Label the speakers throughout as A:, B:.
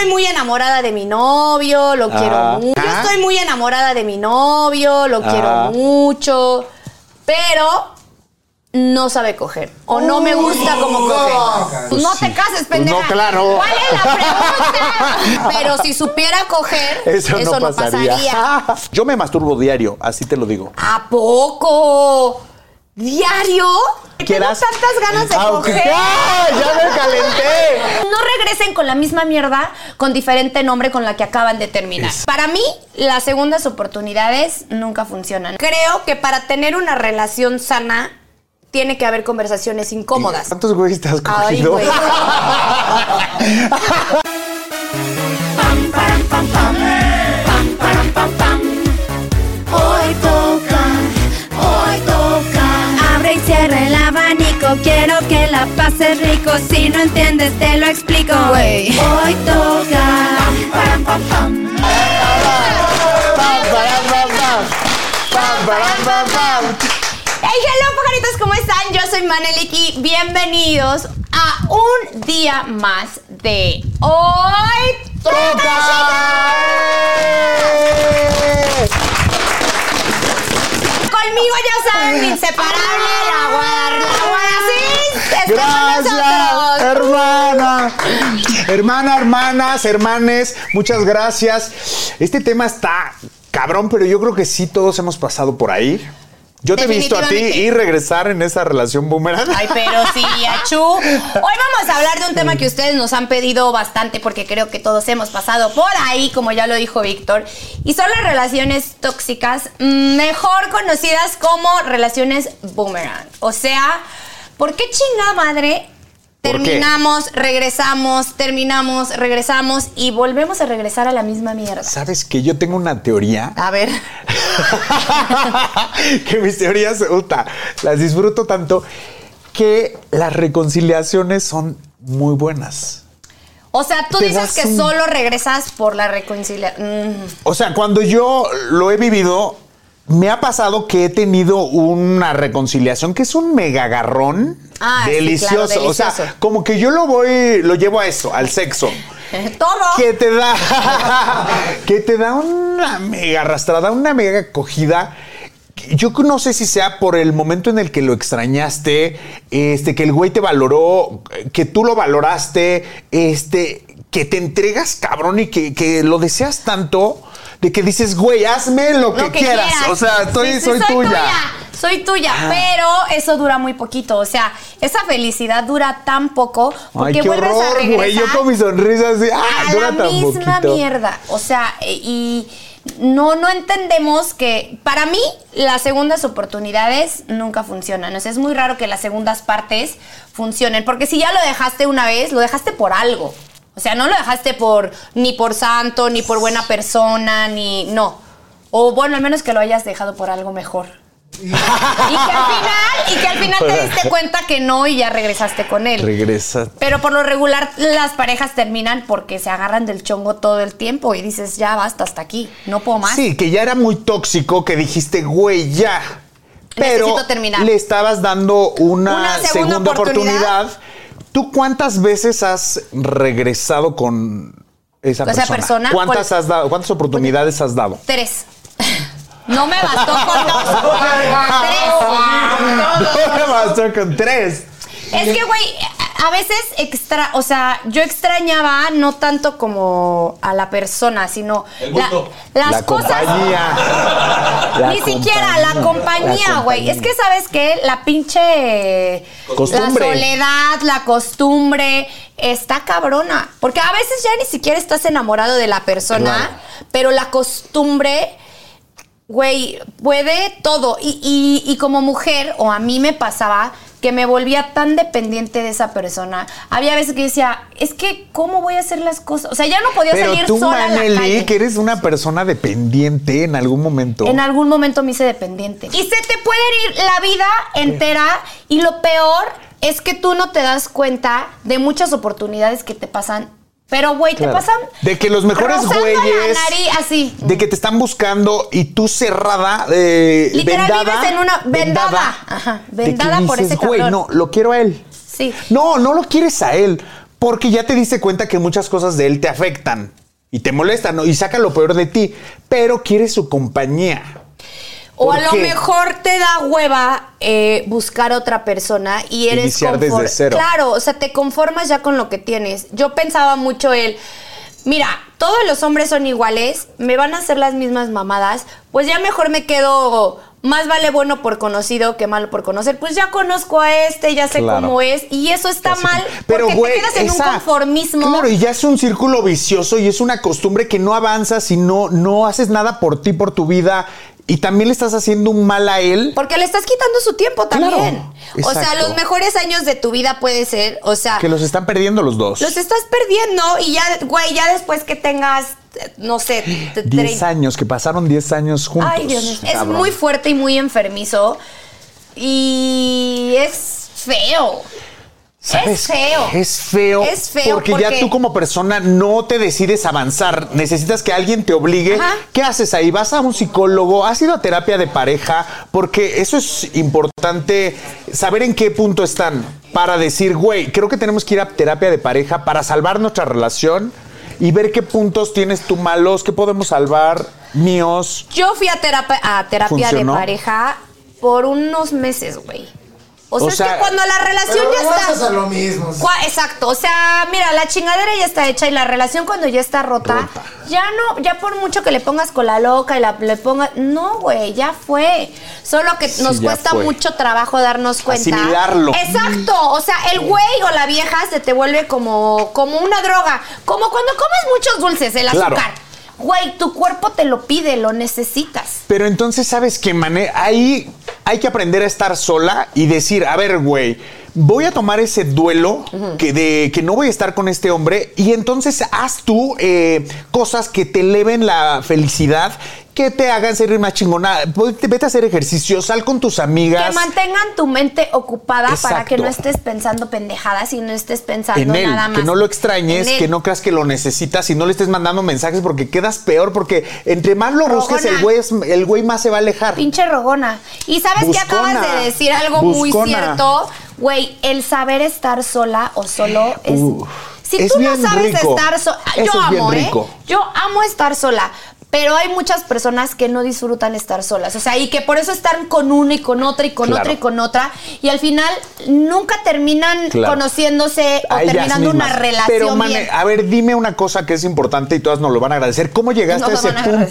A: Estoy muy enamorada de mi novio, lo quiero mucho. Yo estoy muy enamorada de mi novio, lo quiero mucho. Pero no sabe coger. O no me gusta cómo coge. no te cases, pendeja.
B: no, claro.
A: ¿Cuál es la pregunta? Pero si supiera coger, eso, no, pasaría.
B: Yo me masturbo diario, así te lo digo.
A: ¿A poco? ¿Diario?
B: ¿Quieras?
A: Tengo tantas ganas de
B: Aunque-
A: coger.
B: ¡Ah! ¡Ya me calenté!
A: No regresen con la misma mierda con diferente nombre con la que acaban de terminar. Para mí, las segundas oportunidades nunca funcionan. Creo que para tener una relación sana tiene que haber conversaciones incómodas.
B: ¿Cuántos güeyes
A: Ay, güey.
C: Quiero que la pases rico. Si no entiendes, te lo explico. Hoy toca.
B: Pam, param, pam, pam, param, pam, pam.
A: Hey, hello, pajaritos, ¿cómo están? Yo soy Manelik y bienvenidos a un día más de Hoy Conmigo ya saben, mi inseparable, la guar, la guaracís, está con
B: Gracias, hermana. Hermana, hermanas, hermanes, muchas gracias. Este tema está cabrón, pero yo creo que sí todos hemos pasado por ahí. Yo te he visto a ti y regresar en esa relación boomerang.
A: Ay, pero sí, achú. Hoy vamos a hablar de un tema que ustedes nos han pedido bastante porque creo que todos hemos pasado por ahí, como ya lo dijo Víctor, y son las relaciones tóxicas, mm, mejor conocidas como relaciones boomerang. O sea, ¿por qué chingada madre terminamos, regresamos, terminamos, regresamos y volvemos a regresar a la misma mierda?
B: ¿Sabes que yo tengo una teoría?
A: A ver.
B: que mis teorías, puta, las disfruto tanto que las reconciliaciones son muy buenas.
A: O sea, tú dices que
B: un-
A: solo regresas por la reconciliación.
B: O sea, cuando yo lo he vivido, me ha pasado que he tenido una reconciliación que es un mega agarrón
A: Ah, sí,
B: delicioso.
A: claro,
B: O sea,
A: delicioso.
B: como que yo lo voy, lo llevo a eso, al sexo.
A: Todo.
B: Que te da, que te da una mega arrastrada, una mega cogida. Yo no sé si sea por el momento en el que lo extrañaste, este, que el güey te valoró, que tú lo valoraste, este, que te entregas cabrón y que, que lo deseas tanto, de que dices, güey, hazme lo que,
A: Lo que
B: quieras.
A: quieras.
B: O sea, estoy,
A: Sí, sí,
B: soy, tuya.
A: Soy tuya,
B: Ah.
A: pero eso dura muy poquito. O sea, esa felicidad dura tan poco porque
B: Ay, qué
A: vuelves a
B: horror,
A: regresar
B: güey. Yo con mi sonrisa así, ah,
A: a
B: dura
A: la
B: tan
A: misma
B: poquito.
A: mierda. O sea, eh, y no, no entendemos que para mí las segundas oportunidades nunca funcionan. O sea, es muy raro que las segundas partes funcionen. Porque si ya lo dejaste una vez, lo dejaste por algo. O sea, no lo dejaste por ni por santo, ni por buena persona, ni. No. O bueno, al menos que lo hayas dejado por algo mejor. y que al final, y que al final te diste cuenta que no y ya regresaste con él.
B: Regresa.
A: Pero por lo regular las parejas terminan porque se agarran del chongo todo el tiempo y dices, ya basta hasta aquí, no puedo más.
B: Sí, que ya era muy tóxico, que dijiste, güey, ya. Pero
A: Necesito terminar.
B: le estabas dando una,
A: Una segunda
B: segunda,
A: oportunidad.
B: oportunidad. ¿Tú cuántas veces has regresado con esa
A: Con esa
B: persona?
A: persona,
B: ¿Cuántas, has dado, ¿Cuántas oportunidades has dado?
A: Tres. No me bastó con dos. Tres.
B: No me bastó con tres.
A: Es que, güey, a veces extra, o sea, yo extrañaba no tanto como a la persona, sino la- las
B: la
A: cosas.
B: compañía. La
A: Ni siquiera la compañía, güey. Es que, ¿sabes qué? La pinche.
B: Costumbre.
A: La soledad, la costumbre. Está cabrona. Porque a veces ya ni siquiera estás enamorado de la persona,
B: Claro.
A: pero la costumbre. Güey, puede todo. Y, y- y como mujer, o a mí me pasaba, que me volvía tan dependiente de esa persona. Había veces que decía, es que, ¿cómo voy a hacer las cosas? O sea, ya no podía
B: Pero
A: salir
B: tú,
A: sola a la
B: Maneli,
A: calle.
B: que eres una persona dependiente en algún momento.
A: En algún momento me hice dependiente. Y se te puede ir la vida entera y lo peor es que tú no te das cuenta de muchas oportunidades que te pasan. Pero, güey,
B: Claro.
A: te pasan...
B: De que los mejores
A: la
B: güeyes.
A: nariz, así.
B: De que te están buscando y tú cerrada, eh,
A: Literal,
B: vendada.
A: vives en una- vendada. Ajá,
B: de que
A: vendada por ese
B: Güey,
A: cabrón".
B: no, lo quiero a él.
A: Sí.
B: No, no lo quieres a él. Porque ya te diste cuenta que muchas cosas de él te afectan y te molestan ¿no? y saca lo peor de ti. Pero quieres su compañía.
A: O
B: ¿Por
A: a lo mejor te da hueva eh, buscar otra persona y eres
B: Iniciar desde cero.
A: Claro, o sea, te conformas ya con lo que tienes. Yo pensaba mucho el, mira, todos los hombres son iguales, me van a hacer las mismas mamadas, pues ya mejor me quedo más vale bueno por conocido que malo por conocer. Pues ya conozco a este, ya sé
B: Claro.
A: cómo es y eso está
B: Casi-
A: mal
B: Pero,
A: porque
B: güey,
A: te quedas en
B: esa-
A: un conformismo.
B: Claro, y ya es un círculo vicioso y es una costumbre que no avanzas y no, no haces nada por ti, por tu vida. Y también le estás haciendo un mal a él.
A: Porque le estás quitando su tiempo
B: Claro,
A: también. o sea, los mejores años de tu vida puede ser, o sea,
B: Que los están perdiendo los dos.
A: Los estás perdiendo y ya, güey, ya después que tengas, no sé, te-
B: 10
A: trein-
B: años, que pasaron 10 años juntos.
A: Ay, Dios mío. Es muy fuerte y muy enfermizo. Y es feo.
B: ¿Sabes
A: Es feo.
B: Es feo.
A: Es feo
B: Porque, ya tú como persona no te decides avanzar. Necesitas que alguien te obligue.
A: Ajá.
B: ¿Qué haces ahí? ¿Vas a un psicólogo? ¿Has ido a terapia de pareja? Porque eso es importante saber en qué punto están. Para decir, güey, creo que tenemos que ir a terapia de pareja para salvar nuestra relación y ver qué puntos tienes tú malos, qué podemos salvar, míos.
A: Yo fui a terapia, a terapia de pareja por unos meses, güey. O sea,
B: O
A: es que cuando la relación
D: Pero
A: ya está.
D: a lo mismo.
A: Exacto, o sea, mira, la chingadera ya está hecha y la relación cuando ya está rota,
B: Rota.
A: ya no, ya por mucho que le pongas con la loca y la, le pongas, no, güey, ya fue. Solo que
B: Sí,
A: nos cuesta
B: fue.
A: mucho trabajo darnos cuenta.
B: Asimilarlo.
A: Exacto, o sea, el güey o la vieja se te vuelve como, como una droga, como cuando comes muchos dulces, el
B: Claro.
A: azúcar. Güey, tu cuerpo te lo pide, lo necesitas.
B: Pero entonces, ¿sabes qué, Mané? Ahí hay que aprender a estar sola y decir, a ver, güey, voy a tomar ese duelo que de que no voy a estar con este hombre y entonces haz tú eh, cosas que te eleven la felicidad, que te hagan ser más chingona. Vete vete a hacer ejercicio, sal con tus amigas.
A: Que mantengan tu mente ocupada para que no estés pensando pendejadas y no estés pensando
B: en él,
A: nada más.
B: que no lo extrañes, que no creas que lo necesitas y no le estés mandando mensajes porque quedas peor porque entre más lo busques
A: Rogona.
B: el güey es- el güey más se va a alejar.
A: Pinche rogona. Y sabes que
B: Buscona.
A: acabas de decir algo muy cierto, güey, el saber estar sola o solo es.
B: Uf,
A: si
B: es
A: tú no sabes
B: rico.
A: estar sola, yo amo, ¿eh? Yo amo estar sola. Pero hay muchas personas que no disfrutan estar solas. O sea, y que por eso están con una y con otra y con
B: Claro.
A: otra y con otra. Y al final nunca terminan
B: Claro.
A: conociéndose o
B: a
A: terminando una relación.
B: Pero,
A: bien.
B: a ver, dime una cosa que es importante y todas nos lo van a agradecer. ¿Cómo llegaste a ese
A: agradecer.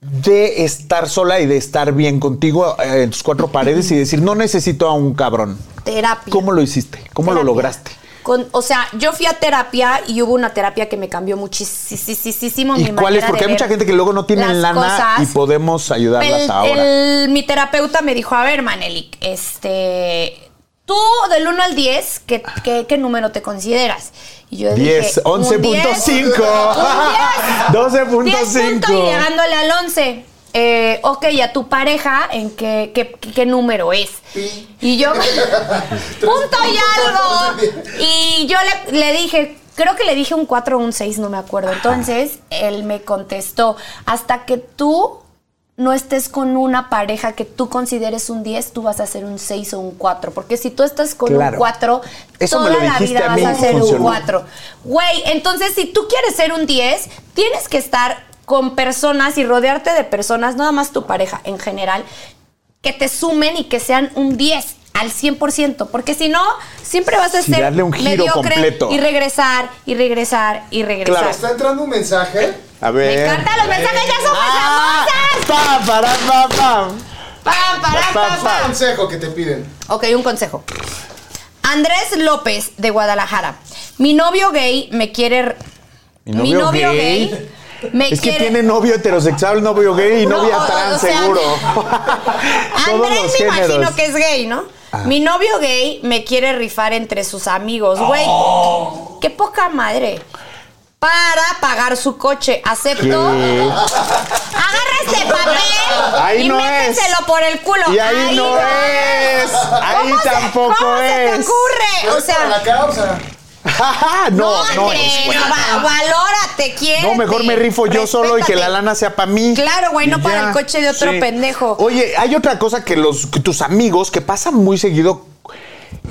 B: De estar sola y de estar bien contigo eh, en tus cuatro paredes y decir, no necesito a un cabrón?
A: Terapia.
B: ¿Cómo lo hiciste? ¿Cómo lo lograste?
A: Con, o sea, yo fui a terapia y hubo una terapia que me cambió muchísimo mi
B: ¿Y cuál es? Porque
A: de
B: hay mucha gente que luego no tiene lana y podemos ayudarlas
A: El-
B: ahora.
A: el- mi terapeuta me dijo, a ver, Manelik, este... Tú, del 1 al 10, ¿qué, qué, qué número te consideras? Y yo
B: 10,
A: dije, un
B: 11.5.
A: 10. 10 puntos y
B: 12.5.
A: llegándole al 11. Eh, ok, ¿y a tu pareja en qué, qué, qué número es? Y yo, punto y algo. Y yo le, le dije, creo que le dije un 4 o un 6, no me acuerdo. Entonces, él me contestó, hasta que tú no estés con una pareja que tú consideres un 10, tú vas a ser un 6 o un 4. Porque si tú estás con
B: Claro.
A: un 4,
B: Eso me
A: toda la vida
B: a
A: vas a ser un
B: funcionó.
A: 4. Güey, entonces si tú quieres ser un 10, tienes que estar con personas y rodearte de personas, nada más tu pareja en general, que te sumen y que sean un 10 al 100%, porque si no, siempre vas a ser
B: darle un giro
A: mediocre
B: completo.
A: y regresar y regresar y regresar.
B: Claro.
D: Está entrando un mensaje.
B: A
A: Me
B: ver.
A: encantan los mensajes, ya somos
B: Ah,
A: famosas.
B: pa, para, pa, pa.
A: Pam, param,
B: Pa,
A: pam,
B: pa.
A: pam.
D: Consejo que te piden.
A: Ok, un consejo. Andrés López de Guadalajara. Mi novio gay me quiere.
B: ¿Mi novio gay?
A: me
B: Es que
A: quiere.
B: tiene novio heterosexual, novio gay y
A: No,
B: novia
A: o
B: trans,
A: sea,
B: seguro. Todos
A: Andrés
B: los
A: me imagino
B: géneros.
A: que es gay, ¿no? Mi novio gay me quiere rifar entre sus amigos, güey.
B: Oh.
A: Qué poca madre. Para pagar su coche. ¿Acepto?
B: ¿Qué?
A: Agarra este papel
B: Ahí
A: y
B: no es.
A: méteselo por el culo.
B: Y ahí no es. Ahí
A: ¿Cómo se-
B: tampoco
A: ¿Cómo se te
B: es.
A: ocurre? O sea,
D: la causa.
B: No, no, es, güey.
A: no, va- valórate, quién.
B: No, mejor me rifo yo solo y que la lana sea para mí.
A: Claro, güey, no
B: Y
A: para
B: ya.
A: el coche de otro pendejo.
B: Oye, hay otra cosa que los que tus amigos, que pasa muy seguido,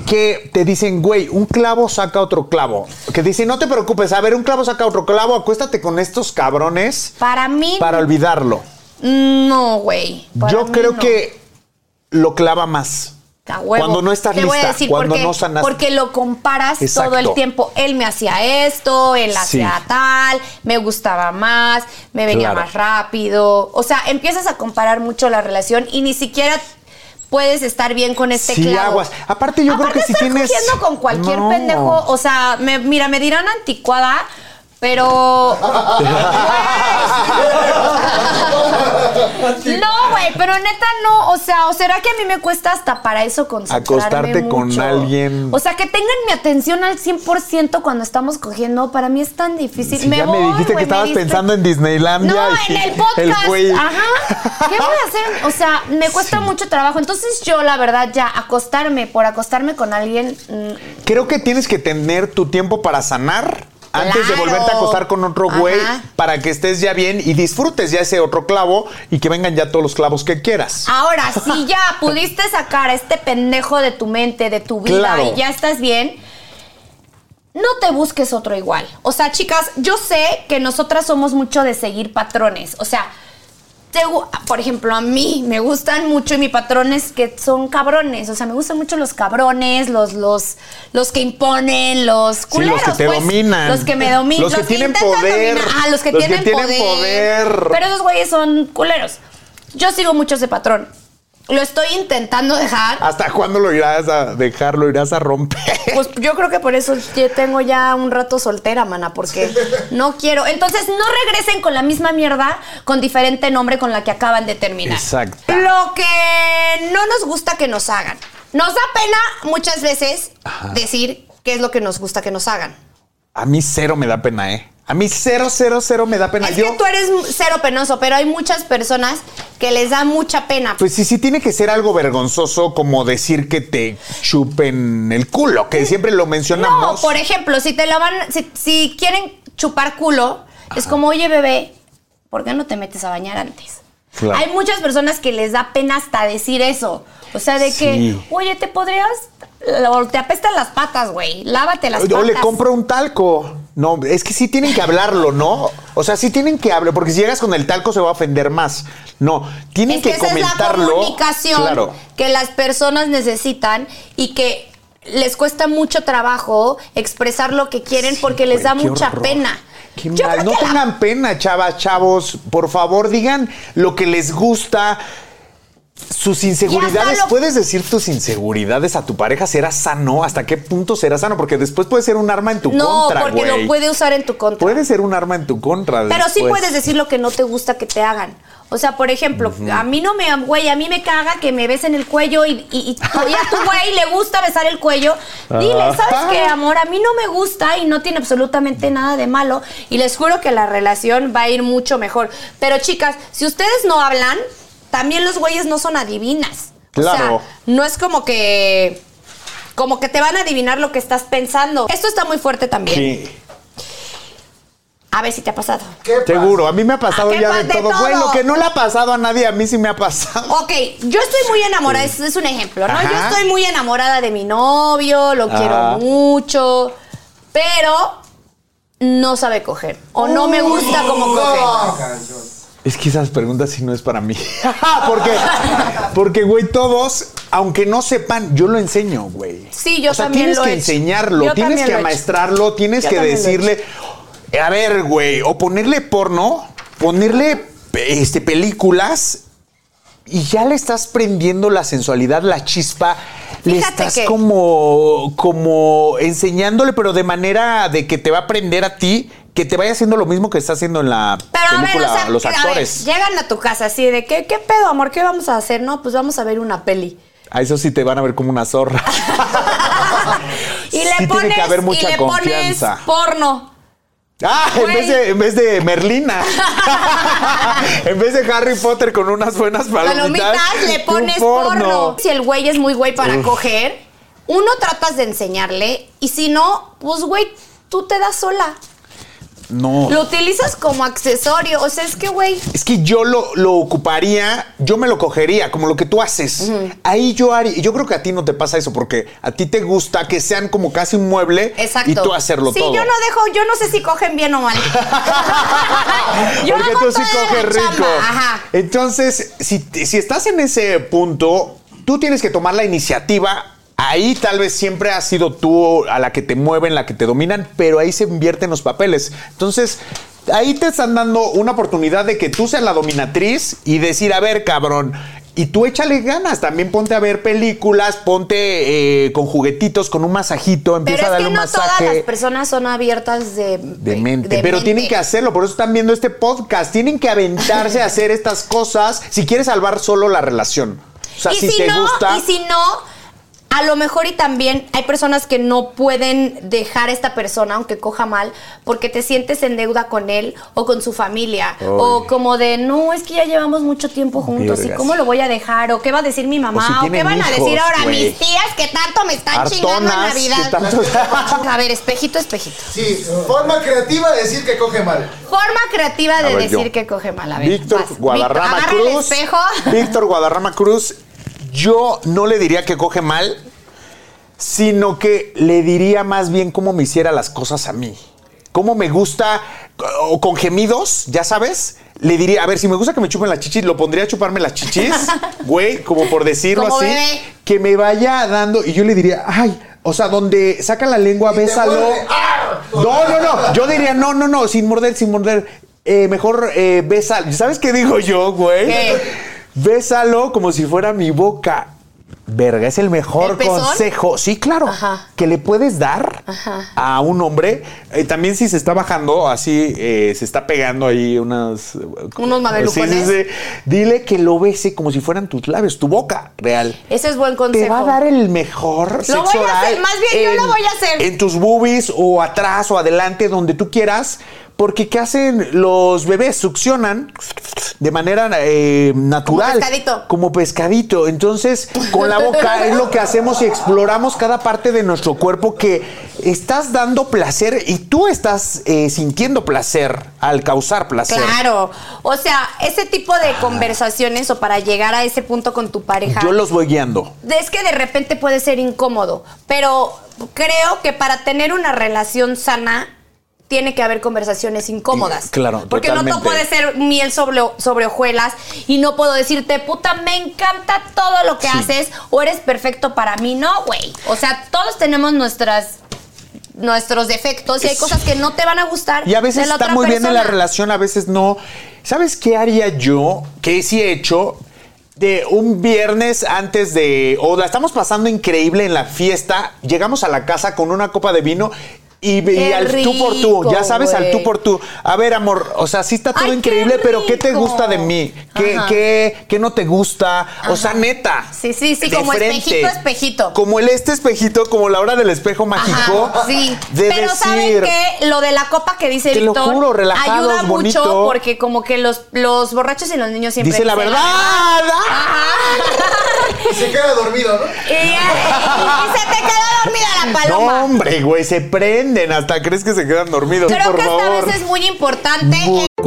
B: que te dicen, güey, un clavo saca otro clavo. Que dicen, no te preocupes, a ver, un clavo saca otro clavo, acuéstate con estos cabrones
A: Para mí,
B: para olvidarlo.
A: no, güey. Para
B: Yo
A: mí
B: creo
A: no.
B: que lo clava más.
A: A huevo.
B: Cuando no estás
A: Te voy a
B: lista,
A: decir
B: cuando
A: por qué.
B: no sanaste.
A: Porque lo comparas
B: Exacto.
A: todo el tiempo. Él me hacía esto, él
B: Sí.
A: hacía tal, me gustaba más, me venía
B: Claro.
A: más rápido. O sea, empiezas a comparar mucho la relación y ni siquiera puedes estar bien con este
B: Sí,
A: clavo.
B: aguas. Aparte, yo creo que si tienes-
A: con cualquier
B: No.
A: pendejo, o sea, me- mira, me dirán anticuada, pero... No, güey, pero neta no, o sea, o será que a mí me cuesta hasta para eso concentrarme
B: Acostarte con alguien.
A: O sea, que tengan mi atención al 100% cuando estamos cogiendo, para mí es tan difícil.
B: Si
A: me
B: ya me dijiste que estabas pensando en Disneylandia.
A: No,
B: y
A: en el podcast.
B: güey-
A: Ajá. ¿Qué voy a hacer? O sea, me cuesta mucho trabajo. Entonces yo, la verdad, ya acostarme por acostarme con alguien, mm,
B: Creo que tienes que tener tu tiempo para sanar antes de volverte a acostar con otro güey
A: Ajá.
B: para que estés ya bien y disfrutes ya ese otro clavo y que vengan ya todos los clavos que quieras.
A: Ahora, si ya pudiste sacar a este pendejo de tu mente, de tu vida
B: Claro.
A: y ya estás bien, no te busques otro igual. O sea, chicas, yo sé que nosotras somos mucho de seguir patrones. O sea, por ejemplo, a mí me gustan mucho y mi patrones que son cabrones. O sea, me gustan mucho los cabrones, los, los, los que imponen, los
B: Sí,
A: culeros.
B: los que te
A: pues,
B: dominan.
A: Los que me dominan.
B: Los que tienen
A: intentan
B: poder.
A: dominar. Ah, los que
B: Los que
A: tienen,
B: tienen
A: poder.
B: poder.
A: Pero esos güeyes son culeros. Yo sigo mucho ese patrón. Lo estoy intentando dejar.
B: ¿Hasta cuándo lo irás a dejar? ¿Lo irás a romper?
A: Pues yo creo que por eso ya tengo ya un rato soltera, mana, porque no quiero. Entonces no regresen con la misma mierda con diferente nombre con la que acaban de terminar.
B: Exacto.
A: Lo que no nos gusta que nos hagan. Nos da pena muchas veces decir qué es lo que nos gusta que nos hagan.
B: A mí cero me da pena, ¿eh? A mí cero, cero, cero me da pena.
A: Es
B: Yo,
A: que tú eres cero penoso, pero hay muchas personas que les da mucha pena.
B: pues sí, sí tiene que ser algo vergonzoso como decir que te chupen el culo, que siempre lo
A: No,
B: mencionamos.
A: por ejemplo, si te la van, si, si quieren chupar culo, es como, oye, bebé, ¿por qué no te metes a bañar antes?
B: Claro.
A: Hay muchas personas que les da pena hasta decir eso. O sea, de
B: Sí.
A: que, oye, te podrías, o te apestan las patas, güey, lávate las
B: O
A: patas.
B: le compro un talco. No, es que sí tienen que hablarlo, ¿no? O sea, sí tienen que hablar, porque si llegas con el talco se va a ofender más. No, tienen
A: Es que,
B: que,
A: esa es la
B: comentarlo.
A: comunicación
B: Claro.
A: que las personas necesitan y que les cuesta mucho trabajo expresar lo que quieren porque les da mucha
B: horror.
A: pena.
B: Qué
A: Yo
B: mal. No
A: la-
B: tengan pena, chavas, chavos. Por favor, digan lo que les gusta. Sus inseguridades,
A: lo-
B: puedes decir tus inseguridades a tu pareja, ¿será sano? ¿Hasta qué punto será sano? Porque después puede ser un arma en tu
A: No,
B: contra,
A: porque
B: güey.
A: lo puede usar en tu contra.
B: Puede ser un arma en tu contra.
A: Pero sí puedes decir lo que no te gusta que te hagan. O sea, por ejemplo, a mí no me, güey, a mí me caga que me besen el cuello y, y, y y a tu güey le gusta besar el cuello. Dile, ¿sabes qué, amor? A mí no me gusta y no tiene absolutamente nada de malo. Y les juro que la relación va a ir mucho mejor. Pero chicas, si ustedes no hablan, también los güeyes no son adivinas. O
B: Claro.
A: sea, no es como que... Como que te van a adivinar lo que estás pensando. Esto está muy fuerte también.
B: Sí.
A: A ver si te ha pasado.
D: ¿Qué pasa?
B: Seguro, a mí me ha pasado
A: ¿A qué
B: ya
A: pa-
B: de
A: de
B: todo. Güey,
A: todo?
B: lo que no le ha pasado a nadie, a mí sí me ha pasado.
A: Ok, yo estoy muy enamorada, es, es un ejemplo, ¿no? Yo estoy muy enamorada de mi novio, lo quiero
B: Ah.
A: mucho, pero no sabe coger. O no me gusta cómo coge.
B: Es que esas preguntas sí no es para mí. porque, porque, güey, todos, aunque no sepan, yo lo enseño, güey.
A: Sí, yo
B: o sea,
A: también
B: tienes
A: lo
B: que
A: he
B: enseñarlo,
A: Yo
B: tienes que
A: he
B: amaestrarlo, tienes
A: Yo
B: que
A: he
B: decirle, a ver, güey, o ponerle porno, ponerle este, películas y ya le estás prendiendo la sensualidad, la chispa. le estás
A: que-
B: como, como enseñándole, pero de manera de que te va a aprender a ti, que te vaya haciendo lo mismo que está haciendo en la
A: Pero a ver,
B: película
A: o sea,
B: los
A: a ver,
B: actores.
A: llegan a tu casa así de, ¿qué, ¿qué pedo, amor? ¿Qué vamos a hacer? No, pues vamos a ver una peli.
B: A eso sí te van a ver como una zorra.
A: Y
B: Sí
A: le
B: tiene
A: pones,
B: que haber
A: y
B: mucha
A: le pones
B: confianza.
A: porno.
B: Ah, en vez, de, en vez de Merlina. en vez de Harry Potter con unas buenas palomitas.
A: Palomitas, le pones porno. Si el güey es muy güey para coger, uno tratas de enseñarle y si no, pues güey, tú te das sola.
B: No.
A: Lo utilizas como accesorio. O sea, es que, güey,
B: Es que yo lo, lo ocuparía, yo me lo cogería, como lo que tú haces. Ahí yo haría, yo creo que a ti no te pasa eso, porque a ti te gusta que sean como casi un mueble
A: exacto.
B: y tú hacerlo
A: sí,
B: todo.
A: yo no dejo, yo no sé si cogen bien o mal. Yo
B: porque
A: hago
B: tú sí coges rico.
A: Ajá.
B: Entonces, si, si estás en ese punto, tú tienes que tomar la iniciativa. Ahí tal vez siempre has sido tú a la que te mueven, la que te dominan, pero ahí se invierten los papeles. Entonces, ahí te están dando una oportunidad de que tú seas la dominatriz y decir, a ver, cabrón. Y tú échale ganas, también ponte a ver películas, ponte eh, con juguetitos, con un masajito,
A: Pero
B: empieza
A: es
B: a darle
A: que
B: un
A: no
B: masaje
A: todas las personas son abiertas de,
B: de mente.
A: de
B: pero
A: mente.
B: tienen que hacerlo, por eso están viendo este podcast. Tienen que aventarse a hacer estas cosas si quieres salvar solo la relación. O sea,
A: y
B: si,
A: si,
B: te
A: no,
B: gusta.
A: y si no, a lo mejor y también hay personas que no pueden dejar a esta persona, aunque coja mal, porque te sientes en deuda con él o con su familia. O como de, no, es que ya llevamos mucho tiempo juntos, ¿y cómo lo voy a dejar? ¿O qué va a decir mi mamá?
B: O si
A: ¿O, qué van a decir ahora mis tías que tanto me están chingando en Navidad?
B: tanto-
A: A ver, espejito, espejito.
D: Sí, forma creativa de decir que coge mal.
A: Forma creativa de
B: ver,
A: decir
B: yo.
A: que coge mal. A ver,
B: Víctor
A: vas.
B: Guadarrama
A: Víctor, agarra
B: Cruz.
A: el espejo.
B: Víctor Guadarrama Cruz. Yo no le diría que coge mal, sino que le diría más bien cómo me hiciera las cosas a mí. Cómo me gusta, o con gemidos, ya sabes. Le diría, a ver, si me gusta que me chupen las chichis, lo pondría a chuparme las chichis, güey, como por decirlo
A: Como
B: así.
A: bebé.
B: Que me vaya dando, y yo le diría, ay, o sea, donde saca la lengua, bésalo.
D: ¡Ah!
B: No, no, no. Yo diría, no, no, no, sin morder, sin morder. Eh, mejor eh, bésalo. ¿Sabes qué digo yo, güey?
A: ¿Qué?
B: Bésalo como si fuera mi boca. Verga, es el mejor consejo. Sí, claro.
A: Ajá.
B: Que le puedes dar
A: Ajá.
B: a un hombre. Eh, también si se está bajando, así eh, se está pegando ahí unas.
A: Unos mamelucones.
B: Sí, sí, sí. Dile que lo bese como si fueran tus labios, tu boca real.
A: Ese es buen consejo.
B: Te va a dar el mejor sexo
A: voy a hacer, más bien yo lo voy a hacer.
B: En tus boobies o atrás o adelante, donde tú quieras. Porque ¿qué hacen los bebés? Succionan de manera eh, natural.
A: Como pescadito.
B: Como pescadito. Entonces, con la boca es lo que hacemos y exploramos cada parte de nuestro cuerpo que estás dando placer y tú estás eh, sintiendo placer al causar placer.
A: Claro. O sea, ese tipo de conversaciones o para llegar a ese punto con tu pareja.
B: Yo los voy guiando.
A: Es que de repente puede ser incómodo, pero creo que para tener una relación sana tiene que haber conversaciones incómodas.
B: Claro,
A: Porque no todo puede ser miel sobre, sobre hojuelas y no puedo decirte, puta, me encanta todo lo que
B: Sí.
A: haces o eres perfecto para mí. No, güey. O sea, todos tenemos nuestras nuestros defectos y hay cosas que no te van a gustar.
B: Y a veces
A: de la
B: está
A: otra
B: muy bien en la relación, a veces no. ¿Sabes qué haría yo? Que sí he hecho. De un viernes antes de. O la estamos pasando increíble en la fiesta. Llegamos a la casa con una copa de vino. Y, al tú por tú, ya sabes, al tú por tú. A ver, amor, o sea, sí está todo
A: Ay, qué
B: increíble, pero ¿qué te gusta de mí? ¿Qué, qué, qué no te gusta? O sea, neta.
A: Sí, sí, sí, como espejito, espejito.
B: Como el este espejito, como la hora del espejo mágico.
A: Ajá, sí.
B: De
A: Pero
B: decir,
A: ¿saben qué? Lo de la copa que dice
B: Te lo
A: Víctor
B: juro, relajados,
A: ayuda
B: bonito.
A: mucho porque como que los, los borrachos y los niños siempre
B: Dice la
A: dicen
B: verdad.
A: Ajá.
D: Y se queda dormido, ¿no?
A: y, y- y se te queda dormida la
B: No,
A: paloma.
B: hombre, güey, se prenden. Hasta crees que se quedan dormidos.
A: Creo
B: por
A: que
B: favor.
A: esta vez es muy importante.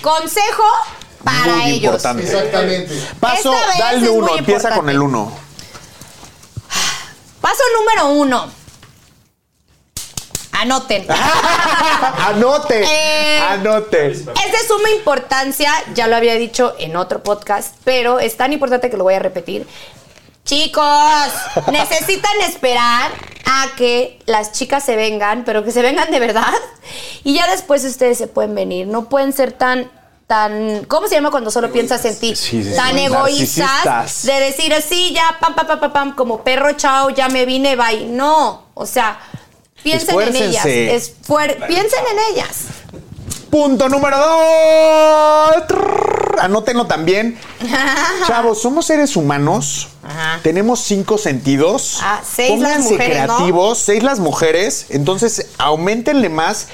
A: Consejo para
B: Muy
A: ellos.
B: importante.
D: Exactamente.
B: Paso, dale uno, empieza con el uno.
A: Paso número uno. Anoten.
B: anote,
A: Eh,
B: anote.
A: Es de suma importancia, ya lo había dicho en otro podcast, pero es tan importante que lo voy a repetir. Chicos, necesitan esperar a que las chicas se vengan, pero que se vengan de verdad. Y ya después ustedes se pueden venir. No pueden ser tan, tan, ¿cómo se llama cuando solo piensas en ti?
B: Sí, sí,
A: tan
B: sí.
A: egoístas de decir así, ya, pam, pam, pam, pam, pam, como perro, chao, ya me vine, bye. No, o sea, piensen en ellas. Piensen en ellas.
B: Punto número dos. Anótenlo también. Chavos, somos seres humanos.
A: Ajá.
B: Tenemos cinco sentidos.
A: Ah, seis las
B: Pónganse creativos. Seis las mujeres. Entonces, aumentenle más.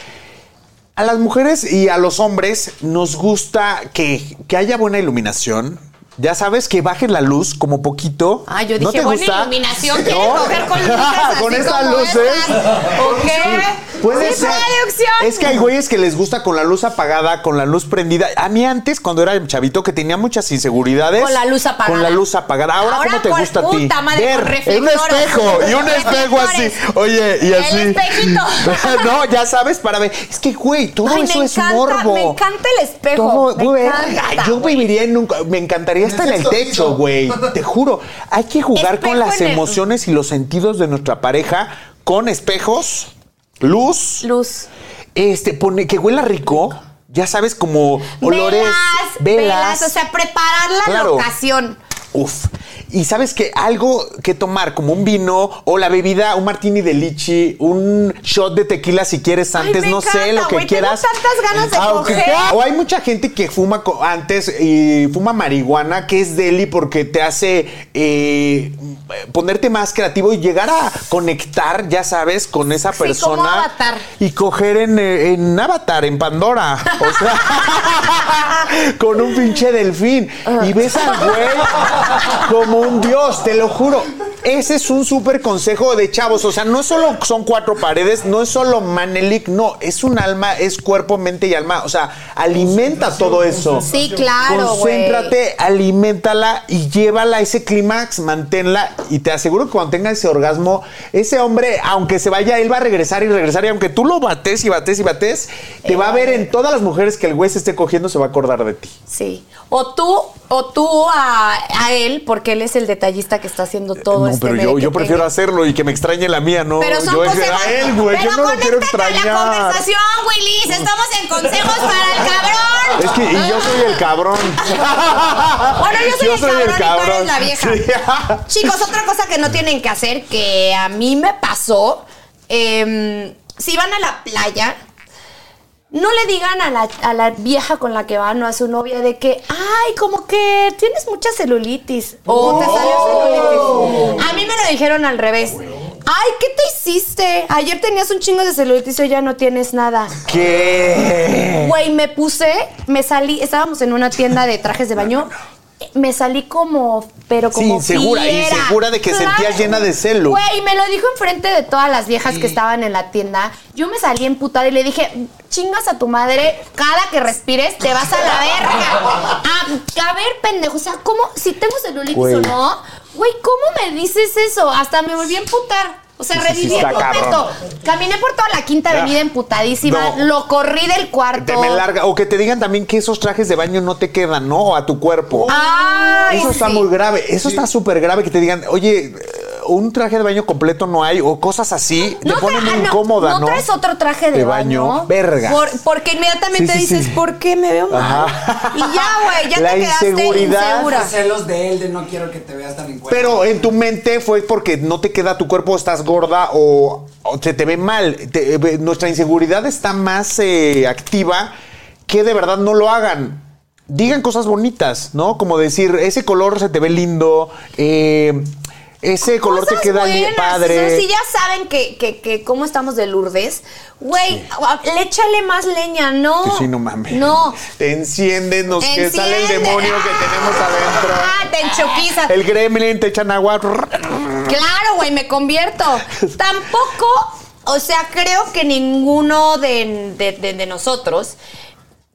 B: A las mujeres y a los hombres nos gusta que, que haya buena iluminación. Ya sabes, que baje la luz como poquito.
A: Ah, yo
B: ¿No
A: dije,
B: te
A: buena
B: gusta?
A: iluminación, ¿quieres
B: ¿No?
A: coger con luces así
B: Con estas
A: como
B: luces.
A: estas? ¿O qué?
B: Puede
A: Sí,
B: ser.
A: producción.
B: Es que hay güeyes que les gusta con la luz apagada, con la luz prendida. A mí antes, cuando era chavito, que tenía muchas inseguridades.
A: Con la luz apagada.
B: Con la luz apagada. Ahora,
A: Ahora
B: ¿cómo te
A: con-
B: gusta a ti?
A: madre, con
B: un espejo. Y un espejo así. Oye, y
A: El
B: así.
A: espejito.
B: no, ya sabes, para ver. Es que, güey, todo
A: Ay,
B: eso es
A: encanta,
B: morbo.
A: me encanta el espejo,
B: Todo,
A: me
B: güey,
A: encanta,
B: ay, yo viviría en un. Me encantaría estar en el techo, güey. Te juro. Hay que jugar
A: Espejo
B: con las
A: el-
B: emociones y los sentidos de nuestra pareja con espejos, luz.
A: Luz.
B: Este, pone que huela rico, ya sabes, como olores.
A: velas, velas, o sea, preparar la
B: Claro.
A: locación.
B: Uf. Y sabes que algo que tomar, como un vino o la bebida, un martini de lichi, un shot de tequila si quieres antes, no sé, lo que
A: tengo
B: quieras.
A: tantas ganas de
B: Aunque-
A: coger.
B: O hay mucha gente que fuma antes y fuma marihuana, que es deli porque te hace eh, ponerte más creativo y llegar a conectar, ya sabes, con esa
A: Sí, como
B: persona.
A: Avatar.
B: Y coger en, eh, en Avatar, en Pandora. O sea, con un pinche delfín. Y ves al güey como un dios, te lo juro. Ese es un súper consejo de chavos. O sea, no solo son cuatro paredes, no es solo Manelik, no, es un alma, es cuerpo, mente y alma. O sea, alimenta todo eso.
A: Sí, claro.
B: Concéntrate, aliméntala y llévala a ese clímax, manténla. Y te aseguro que cuando tenga ese orgasmo, ese hombre, aunque se vaya, él va a regresar y regresar. Y aunque tú lo bates y bates y bates, te va a ver en todas las mujeres que el güey se esté cogiendo, se va a acordar de ti.
A: Sí. O tú, o tú a, a él, porque él es el detallista que está haciendo todo
B: no,
A: este
B: pero yo, yo prefiero
A: tenga.
B: hacerlo y que me extrañe la mía, no.
A: Pero son
B: yo
A: consejos.
B: a él, güey.
A: Pero
B: Yo no lo quiero extrañar.
A: la conversación, Willis. Estamos en consejos para el cabrón.
B: Es que, y yo soy el cabrón.
A: Bueno, yo soy, el, cabrón y tú eres la vieja.
B: Sí.
A: Chicos, otra cosa que no tienen que hacer, que a mí me pasó, em, si van a la playa, no le digan a la, a la vieja con la que van o a su novia de que, ay, como que tienes mucha celulitis o te salió celulitis. A mí me lo dijeron al revés. Ay, ¿qué te hiciste? Ayer tenías un chingo de celulitis y hoy ya no tienes nada.
B: ¿Qué?
A: Güey, me puse, me salí, estábamos en una tienda de trajes de baño. Me salí como, pero
B: Sí,
A: como
B: insegura,
A: fiera.
B: insegura de que sentías llena de celo.
A: Güey, me lo dijo enfrente de todas las viejas que estaban en la tienda. Yo me salí emputada y le dije, chingas a tu madre, cada que respires te vas a la verga. A, a ver, pendejo, o sea, ¿cómo, si tengo celulitis
B: Güey.
A: o no? Güey, ¿cómo me dices eso? Hasta me volví a emputar. O sea,
B: Sí, sí, sí,
A: reviví el momento.
B: cabrón.
A: Caminé por toda la quinta
B: Ya.
A: avenida emputadísima.
B: No.
A: Lo corrí del cuarto.
B: Te me larga. O que te digan también que esos trajes de baño no te quedan, ¿no? A tu cuerpo.
A: Ay,
B: Eso está
A: sí.
B: muy grave. Eso está súper grave que te digan, oye, un traje de baño completo no hay, o cosas así. te
A: No
B: ponen
A: tra-
B: muy
A: no,
B: incómoda, ¿no?
A: ¿no? traes otro traje de,
B: De baño, verga.
A: Por- porque inmediatamente
B: Sí, sí,
A: dices,
B: sí.
A: ¿por qué me veo mal?
B: Ajá.
A: Y ya, güey, ya
B: La
A: te quedaste
B: inseguridad.
A: insegura.
E: Los celos de él, de no quiero que te veas tan encuadrado.
B: Pero en tu mente fue porque no te queda tu cuerpo, estás gorda o, o se te ve mal. Te- eh, nuestra inseguridad está más eh, activa que de verdad no lo hagan. Digan cosas bonitas, ¿no? Como decir, ese color se te ve lindo, eh, ese color te queda
A: buenas,
B: padre.
A: o sea, si ya saben que, que, que cómo estamos de Lourdes, güey, le échale más leña, ¿no?
B: Sí, sí, no mames.
A: No.
B: Te encienden, nos que sale el
A: Enciende.
B: demonio que tenemos adentro.
A: Ah, te enchoquizas.
B: El gremlin te echan agua.
A: Claro, güey, me convierto. Tampoco, o sea, creo que ninguno de, de- de- de nosotros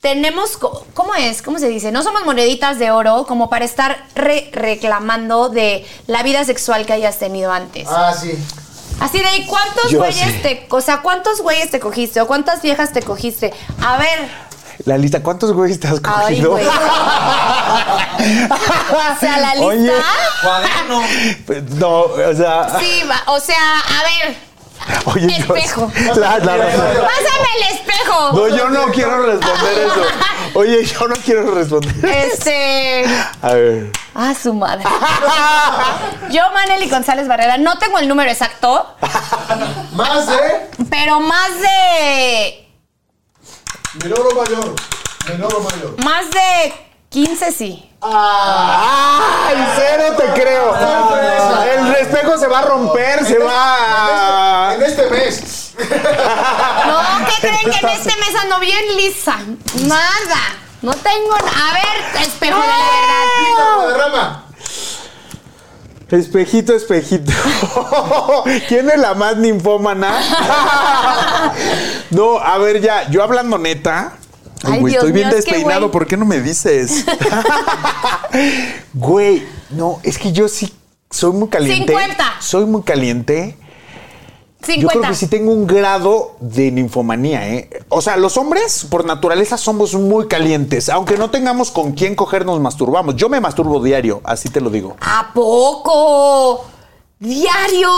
A: tenemos, ¿cómo es? ¿Cómo se dice? No somos moneditas de oro como para estar re- reclamando de la vida sexual que hayas tenido antes.
D: Ah, sí.
A: Así de, ¿cuántos
B: Yo
A: güeyes
B: sí.
A: te, o sea, cuántos güeyes te cogiste o cuántas viejas te cogiste? A ver,
B: La lista, ¿cuántos güeyes te has
A: Ay,
B: cogido?
A: güey. O sea, la lista.
B: Oye.
E: Cuaderno.
B: No, o sea.
A: Sí, va. O sea, a ver.
B: Oye, yo-
A: Espejo.
B: La- la- la-
A: Pásame el espejo.
B: no, yo no quiero responder eso. Oye, yo no quiero responder.
A: Este.
B: A ver.
A: Ah, su madre. Yo, Maneli González Barrera, no tengo el número exacto,
D: Más de
A: pero más de.
D: menor o mayor. Menor o mayor.
A: Más de 15 sí.
B: ¡Ay, cero te creo! El espejo se va a romper, se va a...
D: En este mes.
A: No, ¿qué creen que en este mes ando bien lisa? Nada. No tengo. A ver, espejo de la verdad.
B: Espejito, espejito. ¿Quién es la más ninfómana? no, a ver ya, yo hablando neta. Ay, güey, estoy bien
A: mío, es que,
B: despeinado. ¿por qué no me dices? güey, no, es que yo sí soy muy caliente.
A: 50.
B: Soy muy caliente. Yo
A: 50.
B: creo que sí tengo un grado de ninfomanía, ¿eh? O sea, los hombres por naturaleza somos muy calientes. Aunque no tengamos con quién coger, nos masturbamos. Yo me masturbo diario, así te lo digo.
A: ¿A poco? ¿Diario?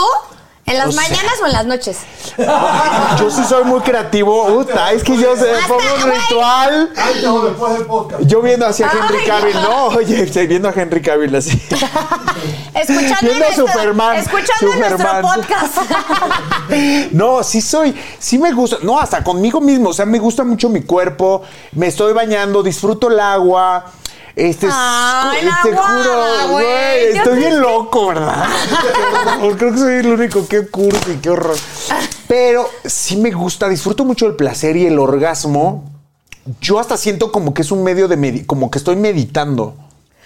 A: ¿En las
B: O sea-
A: mañanas o en las noches?
B: Yo sí soy muy creativo. Puta, es que yo se pongo un ritual.
D: Te voy después del podcast.
B: Yo viendo hacia Henry
A: Ay,
B: Cavill,
A: no.
B: no, oye, estoy viendo a Henry Cavill así.
A: Escuchando,
B: Viendo a
A: nuestro,
B: Superman,
A: escuchando nuestro
B: Superman.
A: podcast.
B: No, sí soy, sí me gusta, no, hasta conmigo mismo, o sea, me gusta mucho mi cuerpo, me estoy bañando, disfruto el agua. Este,
A: Ay,
B: es-
A: la
B: te
A: guada,
B: juro,
A: güey,
B: estoy bien loco, ¿verdad? Creo que soy el único, qué cursi, qué horror. Pero sí me gusta, disfruto mucho el placer y el orgasmo. Yo hasta siento como que es un medio de, como que estoy meditando.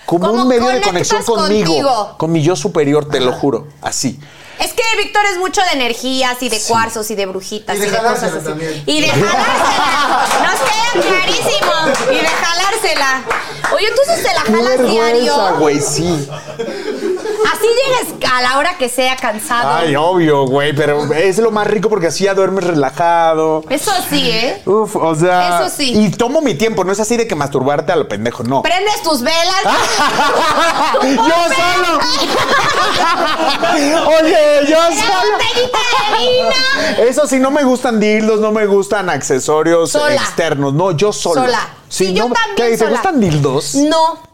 B: Como
A: Como
B: un medio de conexión conmigo.
A: contigo.
B: Con mi yo superior, te lo juro. Así.
A: Es que Víctor es mucho de energías y de cuarzos y de brujitas
D: Y
A: y
D: de
A: de, cosas
D: jalársela
A: así.
D: también.
A: Y de jalársela. Nos queda clarísimo. Y de jalársela. Oye, entonces te la jalas diario.
B: güey, sí.
A: Así llegas a la hora que sea cansado.
B: Ay, obvio, güey, pero es lo más rico porque así ya duermes relajado.
A: Eso sí, ¿eh?
B: Uf, o sea.
A: Eso sí.
B: Y tomo mi tiempo, no es así de que masturbarte a lo pendejo, no.
A: Prendes tus velas.
B: ¡Yo solo! Oye, yo solo.
A: de vino.
B: Eso sí, no me gustan dildos, no me gustan accesorios
A: Sola.
B: externos. No, yo solo.
A: Sola. Sí, yo
B: no-
A: también
B: ¿Qué, ¿Te
A: sola.
B: gustan dildos?
A: No.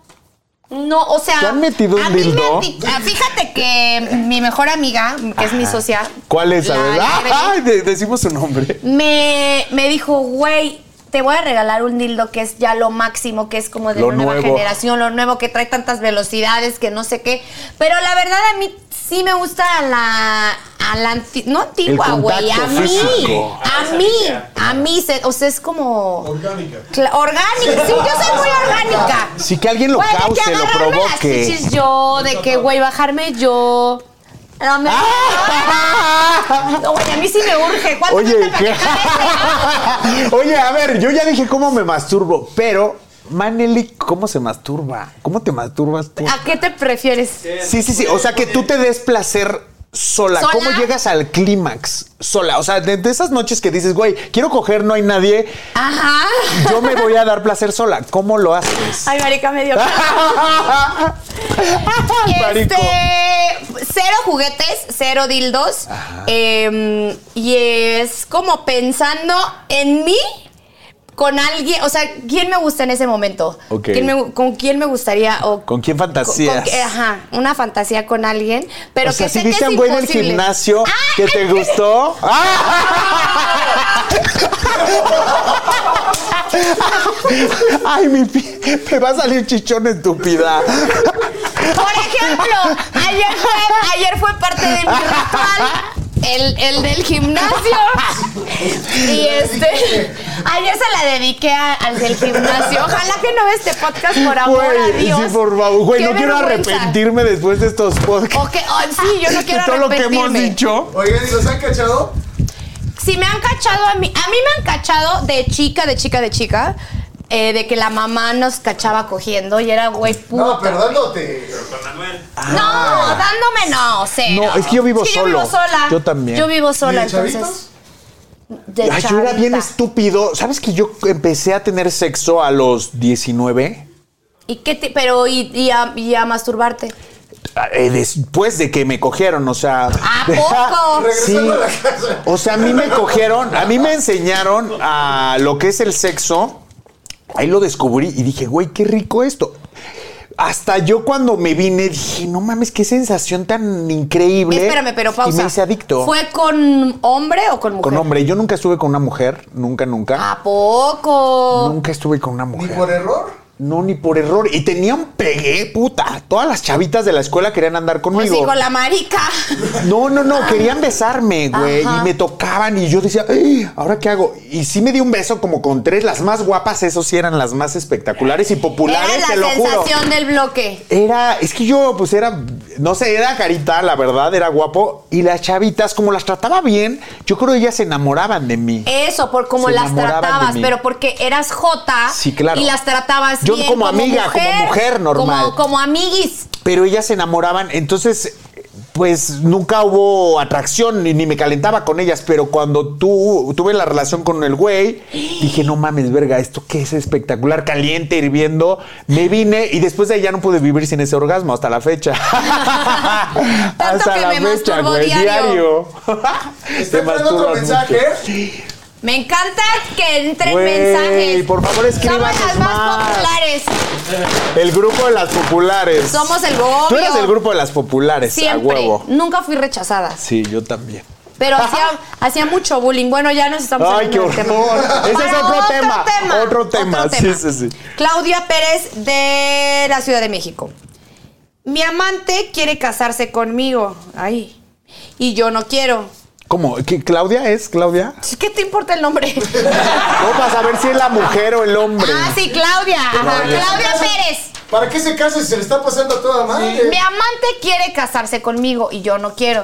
A: No, o sea.
B: ¿Te han metido un
A: a mí me
B: dildo?
A: han di- ah, Fíjate que mi mejor amiga, que es mi socia.
B: ¿Cuál es? A
A: la
B: ver.
A: Evelyn,
B: Ay, de- decimos su nombre.
A: me, me dijo, güey, te voy a regalar un dildo que es ya lo máximo, que es como de
B: Lo
A: la nueva
B: nuevo.
A: generación, lo nuevo, que trae tantas velocidades, que no sé qué. Pero la verdad a mí sí me gusta la, a la anti- no antigua, güey, a mí,
B: físico.
A: a mí, a mí, se- o sea, es como...
D: Orgánica.
A: Orgánica, sí, yo soy muy orgánica.
B: Sí, que alguien lo
A: Güey, de que
B: cause, lo
A: agarrarme las
B: provoque.
A: chichis yo, de que, güey, bajarme yo. No, me... No, güey, a mí sí me urge. ¿Cuánto
B: Oye, ¿qué? Oye, a ver, yo ya dije cómo me masturbo, pero Maneli, ¿cómo se masturba? ¿Cómo te masturbas tú?
A: ¿A qué te prefieres?
B: Sí, sí, sí. O sea, que tú te des placer sola.
A: ¿Sola?
B: ¿Cómo llegas al clímax sola? O sea, de, de esas noches que dices, güey, quiero coger, no hay nadie,
A: Ajá.
B: yo me voy a dar placer sola. ¿Cómo lo haces?
A: Ay, marica, me dio. Este, cero juguetes, cero dildos. eh, y es como pensando en mí con alguien. O sea, ¿quién me gusta en ese momento?
B: Ok.
A: ¿Quién me- ¿Con quién me gustaría? O,
B: ¿Con quién fantasías?
A: con- con- ajá, una fantasía con alguien. Pero
B: o sea,
A: que
B: si
A: sé que
B: viste
A: es
B: un güey del
A: imposible.
B: gimnasio que te gustó. Ay, mi pi- me va a salir chichón estúpida.
A: Por ejemplo, ayer fue, ayer fue parte de mi ritual. El, el del gimnasio. Y este. Ayer se la dediqué a- al del gimnasio. Ojalá que no vea este podcast por amor a Dios.
B: sí, por favor. Güey, no quiero
A: vergüenza.
B: arrepentirme después de estos podcasts.
A: O que- ay, sí, yo no quiero
B: de todo lo que hemos
A: arrepentirme.
B: dicho.
D: Oigan, ¿y los han cachado?
A: Si me han cachado a mí, a mí me han cachado de chica, de chica, de chica, eh, de que la mamá nos cachaba cogiendo y era güey puta.
D: No, pero dándote.
A: No, dándome no, cero.
B: No, es que yo vivo
A: Es que
B: solo.
A: Yo vivo sola.
B: Yo también.
A: Yo vivo
D: ¿Y
A: sola,
D: chavitos?
A: entonces. De
B: Ay, yo era bien
A: chavita.
B: estúpido. ¿Sabes que yo empecé a tener sexo a los 19?
A: ¿Y qué te- pero y, y a, y a masturbarte?
B: Eh, después de que me cogieron, o sea.
A: ¿A poco?
D: Regresando a la casa.
B: O sea, a mí me cogieron, a mí me enseñaron a lo que es el sexo. Ahí lo descubrí y dije, güey, qué rico esto. Hasta yo cuando me vine dije, no mames, qué sensación tan increíble.
A: Espérame, pero pausa.
B: Y me hice adicto.
A: ¿Fue con hombre o con mujer?
B: con hombre. Yo nunca estuve con una mujer, nunca, nunca.
A: ¿A poco?
B: Nunca estuve con una
D: ¿Ni
B: mujer.
D: por error?
B: No, ni por error. Y tenía un pegue, puta. Todas las chavitas de la escuela querían andar
A: Pues
B: conmigo.
A: sí, con la marica.
B: No, no, no, querían besarme, güey. Y me tocaban y yo decía, "Ay, ¿ahora qué hago? Y sí me di un beso como con tres, las más guapas, eso sí eran las más espectaculares y populares,
A: Era
B: te
A: la
B: lo juro.
A: sensación del bloque.
B: Era, es que yo, pues era, no sé, era carita, la verdad, era guapo. Y las chavitas, como las trataba bien, yo creo que ellas se enamoraban de mí.
A: Eso, por cómo
B: Se
A: las tratabas, pero porque eras jota
B: Sí, claro.
A: y las tratabas
B: Yo
A: bien
B: como amiga, como mujer normal.
A: Como, como amiguis.
B: Pero ellas se enamoraban, entonces, pues nunca hubo atracción ni, ni me calentaba con ellas. Pero cuando tú tuve la relación con el güey, dije, no mames, verga, esto que es espectacular, caliente, hirviendo. Me vine y después de ahí ya no pude vivir sin ese orgasmo hasta la fecha.
A: Tanto que me masturbo diario.
B: Te
D: Está entrando
B: masturbas
D: otro mensaje.
A: Me encanta que entren mensajes.
B: por favor,
A: Somos
B: escríbanos
A: las más,
B: más.
A: populares.
B: El grupo de las populares.
A: Somos el
B: Tú
A: obvio.
B: eres del grupo de las populares,
A: Siempre.
B: a huevo.
A: Nunca fui rechazada.
B: Sí, yo también.
A: Pero hacía, hacía mucho bullying. Bueno, ya nos estamos
B: Ay, qué
A: del
B: horror.
A: tema.
B: Ese es
A: Bueno,
B: otro tema, otro tema. Sí, sí, sí.
A: Claudia Pérez de la Ciudad de México. Mi amante quiere casarse conmigo. Ay. Y yo no quiero.
B: ¿Cómo? ¿Qué, ¿Claudia es Claudia?
A: ¿Qué te importa el nombre?
B: No, para saber si es la mujer o el hombre.
A: ah, sí, Claudia. Ajá, Claudia Pérez.
D: ¿Para qué se casa si se le está pasando a toda madre?
A: Mi amante quiere casarse conmigo y yo no quiero.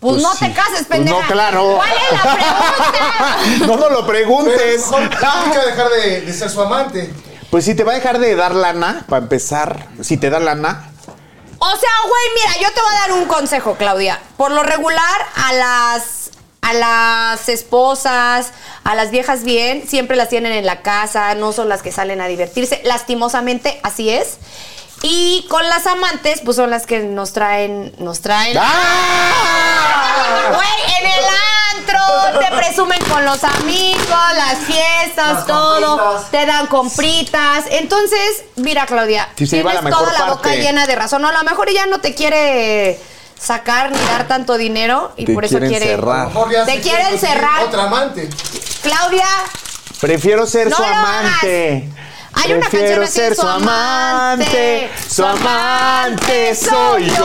A: Pues,
B: Pues
A: no
B: sí.
A: te cases,
B: Pues
A: pendeja.
B: no, claro.
A: ¿Cuál es la pregunta?
B: no nos lo preguntes.
D: mejor nunca dejar de, de ser su amante.
B: Pues si te va a dejar de dar lana, para empezar, si te da lana,
A: O sea, güey, mira, yo te voy a dar un consejo, Claudia. Por lo regular, a las a las esposas, a las viejas bien, siempre las tienen en la casa, no son las que salen a divertirse. Lastimosamente, así es. Y con las amantes, pues son las que nos traen, nos traen.
B: ¡Ah!
A: Güey, en el te presumen con los amigos, las fiestas,
D: Las
A: todo,
D: compritas.
A: te dan compritas. Entonces, mira, Claudia,
B: Sí,
A: tienes
B: la
A: toda la boca
B: parte.
A: llena de razón. No, a lo mejor ella no te quiere sacar ni dar tanto dinero y
B: Te
A: por eso
B: quiere
D: ya
A: Te
D: se
A: quiere
D: conseguir
A: encerrar.
D: Otra amante.
A: Claudia,
B: prefiero ser
A: No
B: su
A: lo
B: amante.
A: Hay una
B: prefiero
A: canción así,
B: ser
A: su
B: su amante.
A: amante,
B: Su amante soy yo.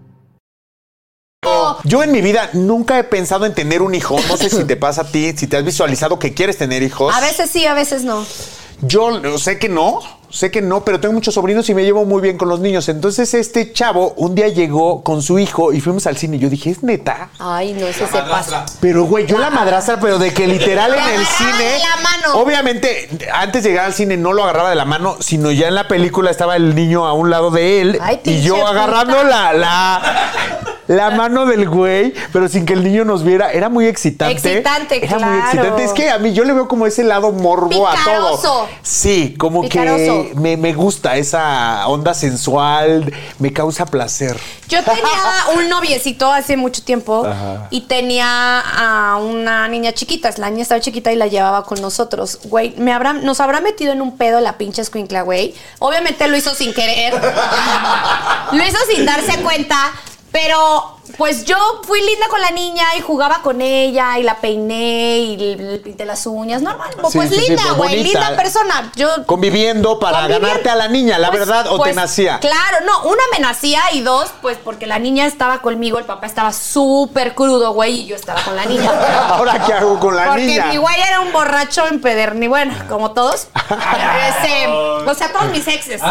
B: Yo en mi vida nunca he pensado en tener un hijo. No sé si te pasa a ti, si te has visualizado que quieres tener hijos.
A: a veces sí, a veces no.
B: Yo sé que no, sé que no, pero tengo muchos sobrinos y me llevo muy bien con los niños. Entonces este chavo un día llegó con su hijo y fuimos al cine. Yo dije, ¿es neta?
A: Ay, no, ese se pasa.
B: Pero, güey, yo la madrastra, pero de que literal en el
A: agarraba
B: cine.
A: de la mano.
B: Obviamente, antes de llegar al cine no lo agarraba de la mano, sino ya en la película estaba el niño a un lado de él
A: Ay,
B: y yo agarrando
A: puta.
B: la, la, la mano del güey, pero sin que el niño nos viera. Era muy excitante.
A: Excitante,
B: Era muy
A: claro.
B: excitante. Es que a mí yo le veo como ese lado morbo a
A: Picaroso.
B: todo. Sí, como
A: Picaroso.
B: que me, me gusta esa onda sensual, me causa placer.
A: Yo tenía un noviecito hace mucho tiempo y tenía a una niña chiquita. La niña estaba chiquita y la llevaba con nosotros. Güey, me habrá, nos habrá metido en un pedo la pinche escuincla, güey. Obviamente lo hizo sin querer. lo hizo sin darse cuenta. Pero pues yo fui linda con la niña y jugaba con ella y la peiné y le pinté las uñas, normal.
B: Sí,
A: pues
B: sí,
A: linda,
B: pues
A: güey, linda persona. Yo
B: Conviviendo para
A: Conviviendo.
B: ganarte a la niña, la
A: Pues-
B: verdad, o te
A: pues,
B: nacía.
A: Claro, no, una me nacía y dos, pues porque la niña estaba conmigo, el papá estaba súper crudo, güey, y yo estaba con la niña.
B: Ahora, ¿qué hago con la
A: Porque
B: niña?
A: mi güey era un borracho empedernido, bueno, como todos. Este, o sea, todos mis exes.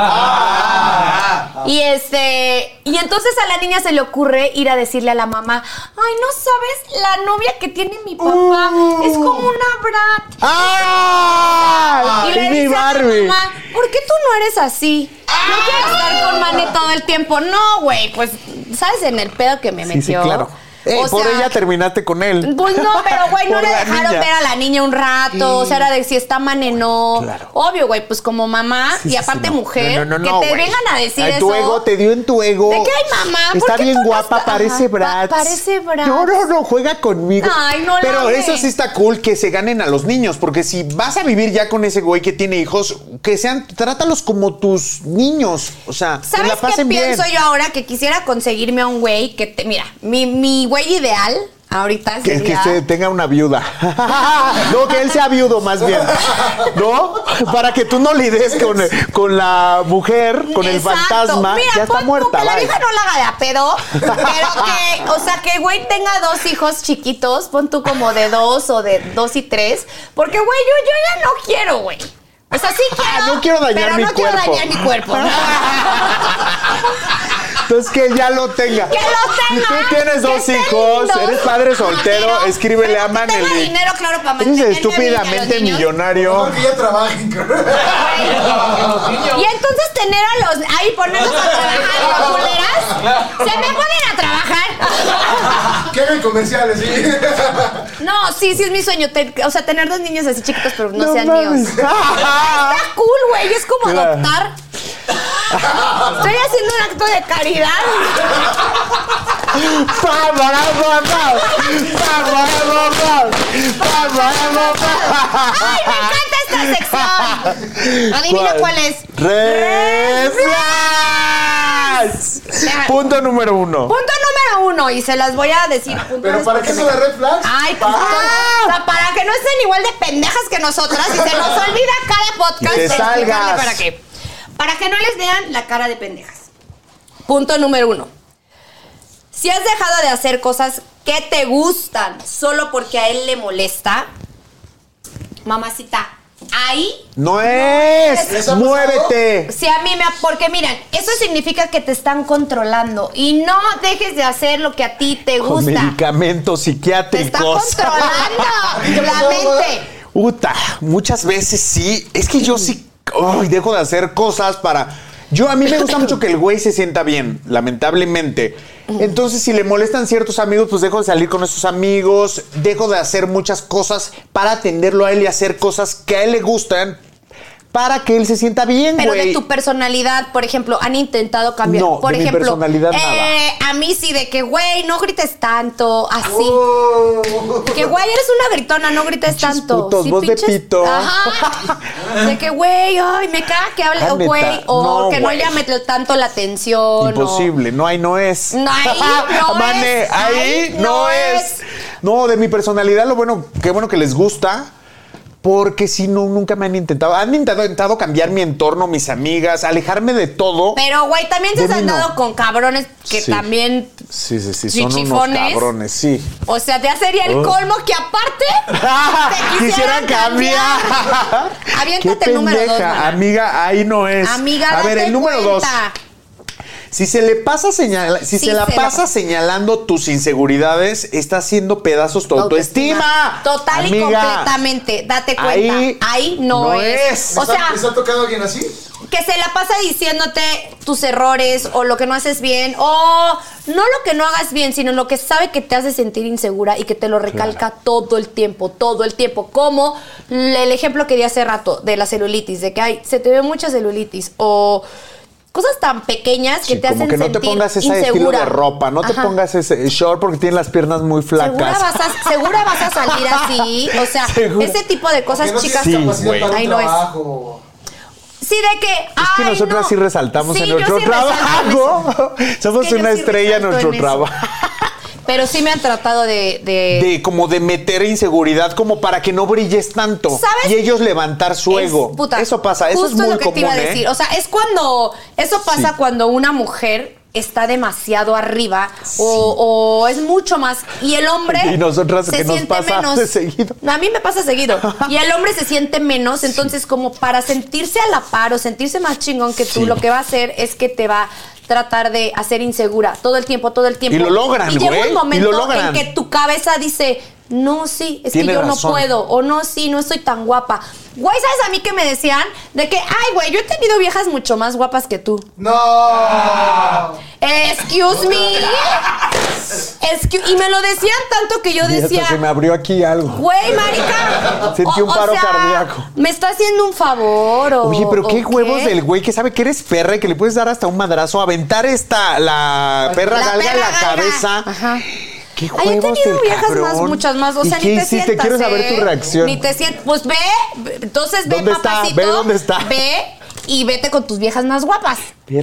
A: Y este, y entonces a la niña se le ocurre ir a decirle a la mamá, ay, no sabes, la novia que tiene mi papá es como una brat.
B: ¡Ah!
A: Y le
B: mi
A: dice a
B: Barbie!
A: la mamá, ¿por qué tú no eres así? No quiero estar con Mane todo el tiempo. No, güey, pues, ¿sabes en el pedo que me
B: Sí, sí,
A: metió?
B: claro. Eh, por
A: sea,
B: ella terminaste con él.
A: Pues no, pero güey, no le
B: la
A: dejaron
B: niña.
A: ver a la niña un rato. O sea, era de si está mane, no.
B: Claro.
A: Obvio, güey, pues como mamá
B: Sí,
A: y aparte
B: sí, no.
A: mujer,
B: No, no, no,
A: que te vengan a decir
B: Ay,
A: eso.
B: Tu ego te dio en tu ego.
A: ¿De qué hay, mamá? ¿Por
B: Está
A: qué
B: bien guapa, parece
A: pa- parece Bratz.
B: No, no, no, juega conmigo.
A: Ay, no la
B: Pero eso sí está cool que se ganen a los niños, porque si vas a vivir ya con ese güey que tiene hijos, que sean, trátalos como tus niños. O sea, que
A: ¿Sabes
B: la
A: qué
B: pasen bien.
A: pienso yo ahora? Que quisiera conseguirme a un güey que te. Mira, mi, mi güey ideal ahorita
B: Que, que
A: sería.
B: se tenga una viuda. no, que él sea viudo más bien. ¿No? Para que tú no lides con, con la mujer, con el fantasma.
A: Mira,
B: ya está
A: pon
B: muerta.
A: Que la vieja no la haga de a pedo, pero que, o sea, que güey tenga dos hijos chiquitos, pon tú como de dos o de dos y tres, porque güey, yo, yo ya no quiero, güey. O sea, sí quiero.
B: Ah, no quiero dañar
A: pero
B: mi
A: no quiero
B: cuerpo.
A: dañar mi cuerpo.
B: Entonces que ya lo tenga.
A: Que lo tenga.
B: Tú tienes dos hijos, eres padre soltero,
A: Pero-
B: escríbele a
A: tenga
B: Maneli.
A: dinero, claro, para
B: Eres
A: los
B: estúpidamente millonario.
D: Que ya trabajen.
A: Y entonces tener a los. Ahí ponerlos a trabajar, ¿no, culeras? Se me ponen a trabajar.
D: Comerciales, sí.
A: No, sí, sí es mi sueño. te- o sea, tener dos niños así chiquitos, pero no, sean
B: mames.
A: míos. Está cool, güey. Es como
B: Claro.
A: adoptar. Estoy haciendo un acto de caridad.
B: Pa, para, pa, pa. Pa, para, pa, pa. Pa, para, pa, pa.
A: ¡Ay, me encanta esta sección! Adivina cuál es.
B: Red flags. Punto número uno.
A: Punto número uno, y se las voy a decir puntuales
D: Pero ¿para qué son las red flags?
A: Ay, pues, o sea, para que no estén igual de pendejas que nosotras y se nos olvida cada podcast
B: Que
A: explicarle
B: salgas.
A: para qué. Para que no les vean la cara de pendejas. Punto número uno. Si has dejado de hacer cosas que te gustan solo porque a él le molesta, mamacita, ahí
B: No es.
D: ¿Les ha pasado?
B: Muévete.
A: Sí, a mí me... Porque miren, eso significa que te están controlando y no dejes de hacer lo que a ti te
B: Con
A: gusta.
B: medicamentos
A: Te está
B: psiquiátricos.
A: controlando la mente.
B: Uta, muchas veces sí. Es que yo sí ay, dejo de hacer cosas para. Yo a mí me gusta mucho que el güey se sienta bien, lamentablemente. Entonces, si le molestan ciertos amigos, pues dejo de salir con esos amigos, dejo de hacer muchas cosas para atenderlo a él y hacer cosas que a él le gustan para que él se sienta bien,
A: Pero de tu personalidad, por ejemplo, han intentado cambiar.
B: No,
A: por
B: de mi
A: ejemplo,
B: personalidad
A: eh, a mí sí, de que, güey, no grites tanto, así.
D: Oh.
A: Que, güey, eres una gritona, no grites
B: Pinches
A: tanto.
B: putos,
A: Sí,
B: voz de pito.
A: Ajá. De que, güey, ay, me caga que hable,
B: Ah,
A: güey, o
B: No,
A: que no
B: güey.
A: llame tanto la atención. o-
B: Imposible, no hay, no es.
A: No, ahí no
B: Mane,
A: es,
B: ahí
A: ahí
B: no,
A: no
B: es.
A: es.
B: No, de mi personalidad, lo bueno, qué bueno que les gusta. Porque si no, nunca me han intentado. Han intentado, intentado cambiar mi entorno, mis amigas, alejarme de todo.
A: Pero, güey, también se
B: no.
A: andado con cabrones que
B: Sí.
A: también.
B: Sí, sí, sí, son unos cabrones, sí.
A: O sea, ya sería el
B: Oh.
A: colmo que aparte te
B: Quisieran cambiar.
A: Aviéntate
B: Qué
A: el número dos, mana.
B: Amiga, ahí no es.
A: Amiga,
B: A ver, el número dos. Si se le pasa señala, si
A: Sí,
B: se la
A: se
B: pasa señalando tus inseguridades, está haciendo pedazos tu autoestima.
A: Total y completamente. Date cuenta.
B: ahí
A: Ahí, no,
B: no
A: es.
B: es.
A: O
D: ¿Les ha-
A: sea,
D: ¿Les ha tocado alguien así?
A: que se la pasa diciéndote tus errores o lo que no haces bien o no lo que no hagas bien, sino lo que sabe que te hace sentir insegura y que te lo recalca todo el tiempo, todo el tiempo. Como el ejemplo que di hace rato de la celulitis, de que ay, se te ve mucha celulitis o cosas tan pequeñas que
B: Sí,
A: te
B: como
A: hacen
B: que no te
A: sentir
B: pongas ese
A: insegura.
B: estilo de ropa, no te pongas ese short porque tienes las piernas muy flacas.
A: Segura vas, a, segura vas a salir así. O sea,
B: Segura.
A: ese tipo de cosas
D: no
A: chicas.
B: Sí,
A: Ahí no es.
D: trabajo.
A: Sí, de que.
B: Es que
A: ay,
B: nosotras
A: no.
B: sí resaltamos
A: Sí,
B: en nuestro
A: sí
B: trabajo. Somos
A: Es que yo
B: una
A: sí
B: estrella en nuestro
A: en
B: trabajo.
A: Pero sí me han tratado de... de-
B: De como de meter inseguridad como para que no brilles tanto.
A: ¿Sabes?
B: Y ellos levantar su
A: Es-
B: ego.
A: puta,
B: eso pasa, eso es muy
A: lo que
B: común,
A: te iba a
B: ¿eh?
A: decir. O sea, es cuando. Eso pasa
B: Sí.
A: cuando una mujer está demasiado arriba o, o es mucho más y el hombre
B: Y nosotras
A: se
B: que nos
A: siente
B: pasa
A: menos.
B: de seguido.
A: a mí me pasa seguido. Y el hombre se siente menos entonces como para sentirse a la par o sentirse más chingón que tú
B: Sí.
A: lo que va a hacer es que te va a tratar de hacer insegura todo el tiempo todo el tiempo.
B: Y lo logran,
A: y llega un momento en que tu cabeza dice no sí es que yo no puedo o no, sí, no estoy tan guapa. Güey, ¿sabes a mí que me decían? De que, ay, güey, yo he tenido viejas mucho más guapas que tú.
D: No.
A: Excuse me. Y me lo decían tanto que yo decía,
B: se me abrió aquí algo.
A: güey, marica.
B: Sentí un paro cardíaco.
A: Me está haciendo un favor o.
B: Oye, pero qué huevos del güey que sabe que eres perra y que le puedes dar hasta un madrazo, aventar esta, la perra
A: La
B: galga en la
A: galga.
B: cabeza.
A: Ajá.
B: Qué
A: Ay, he
B: huevos
A: tenido viejas
B: cabrón.
A: más, muchas más. O
B: ¿Y
A: sea,
B: qué
A: ni te
B: hiciste?
A: sientas.
B: Quiero saber
A: ¿eh?
B: tu reacción.
A: Ni te sientas. Pues ve. Entonces ve,
B: ¿Dónde está?
A: papacito.
B: Ve dónde está.
A: Ve y vete con tus viejas más guapas.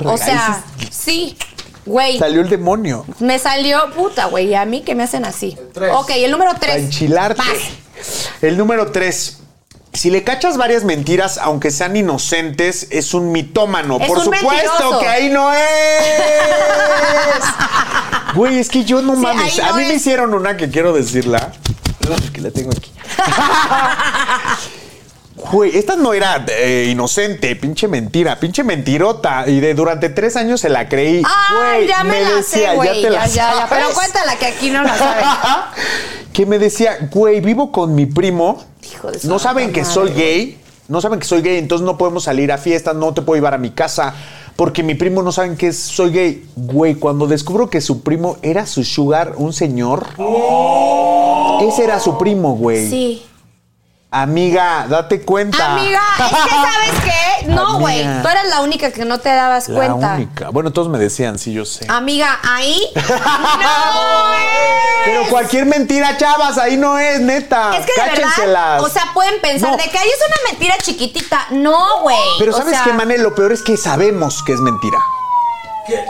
A: O sea, sí. Güey.
B: Salió el demonio.
A: Me salió puta, güey. ¿Y a mí que me hacen así?
D: tres.
A: Ok, el número
B: Para
A: tres.
B: enchilarte.
A: Vas.
B: El número tres. Si le cachas varias mentiras, aunque sean inocentes, es un mitómano.
A: Es
B: Por
A: un
B: supuesto
A: mentiroso.
B: que ahí no es. Güey, es que yo no
A: Sí,
B: mames.
A: ahí
B: A
A: no
B: mí me
A: es.
B: hicieron una que quiero decirla. Que la tengo aquí. Güey, esta no era eh, inocente, pinche mentira, pinche mentirota. Y de durante tres años se la creí.
A: Ay,
B: Güey,
A: ya me, la
B: decía,
A: sé, güey.
B: te
A: Ya,
B: la
A: ya, ya.
B: sabes.
A: Pero cuéntala que aquí no la saben.
B: que me decía, güey, vivo con mi primo.
A: Hijo de
B: no saben que
A: madre,
B: soy
A: güey.
B: gay. No saben que soy gay, entonces no podemos salir a fiestas, no te puedo llevar a mi casa. Porque mi primo no saben que soy gay. Güey, cuando descubro que su primo era su sugar, un señor. Ese era su primo, güey.
A: Sí.
B: Amiga, date cuenta.
A: Amiga, es que ¿sabes qué? No, güey. Tú eras la única que no te dabas
B: La
A: cuenta.
B: única. Bueno, todos me decían, sí, yo sé.
A: Amiga, ahí. ¡No! es.
B: Pero cualquier mentira, chavas, ahí no es, neta.
A: Es que de
B: Cáchenselas.
A: verdad, o sea, pueden pensar
B: No.
A: de que ahí es una mentira chiquitita. No, güey.
B: Pero
A: O
B: ¿sabes
A: sea,
B: qué, Mané? Lo peor es que sabemos que es mentira.
A: ¡Malditos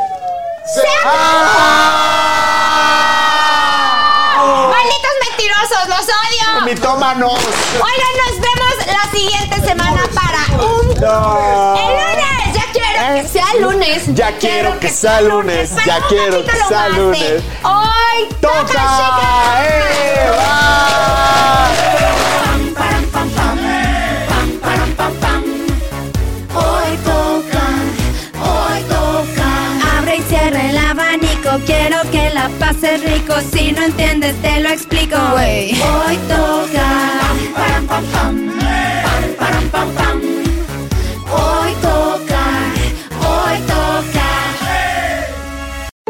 A: mentirosos! ¡Los odio!
B: ¡Mitómanos!
A: Oigan, nos vemos la siguiente semana para un... ¡El lunes! ¡Ya quiero que sea lunes!
B: Ya quiero que sea lunes, ya quiero que sea lunes.
A: ¡Hoy toca,
B: ¡Toca! ¡Eh! ¡Va!
C: La pases rico. Si no entiendes, te lo explico. Hoy toca.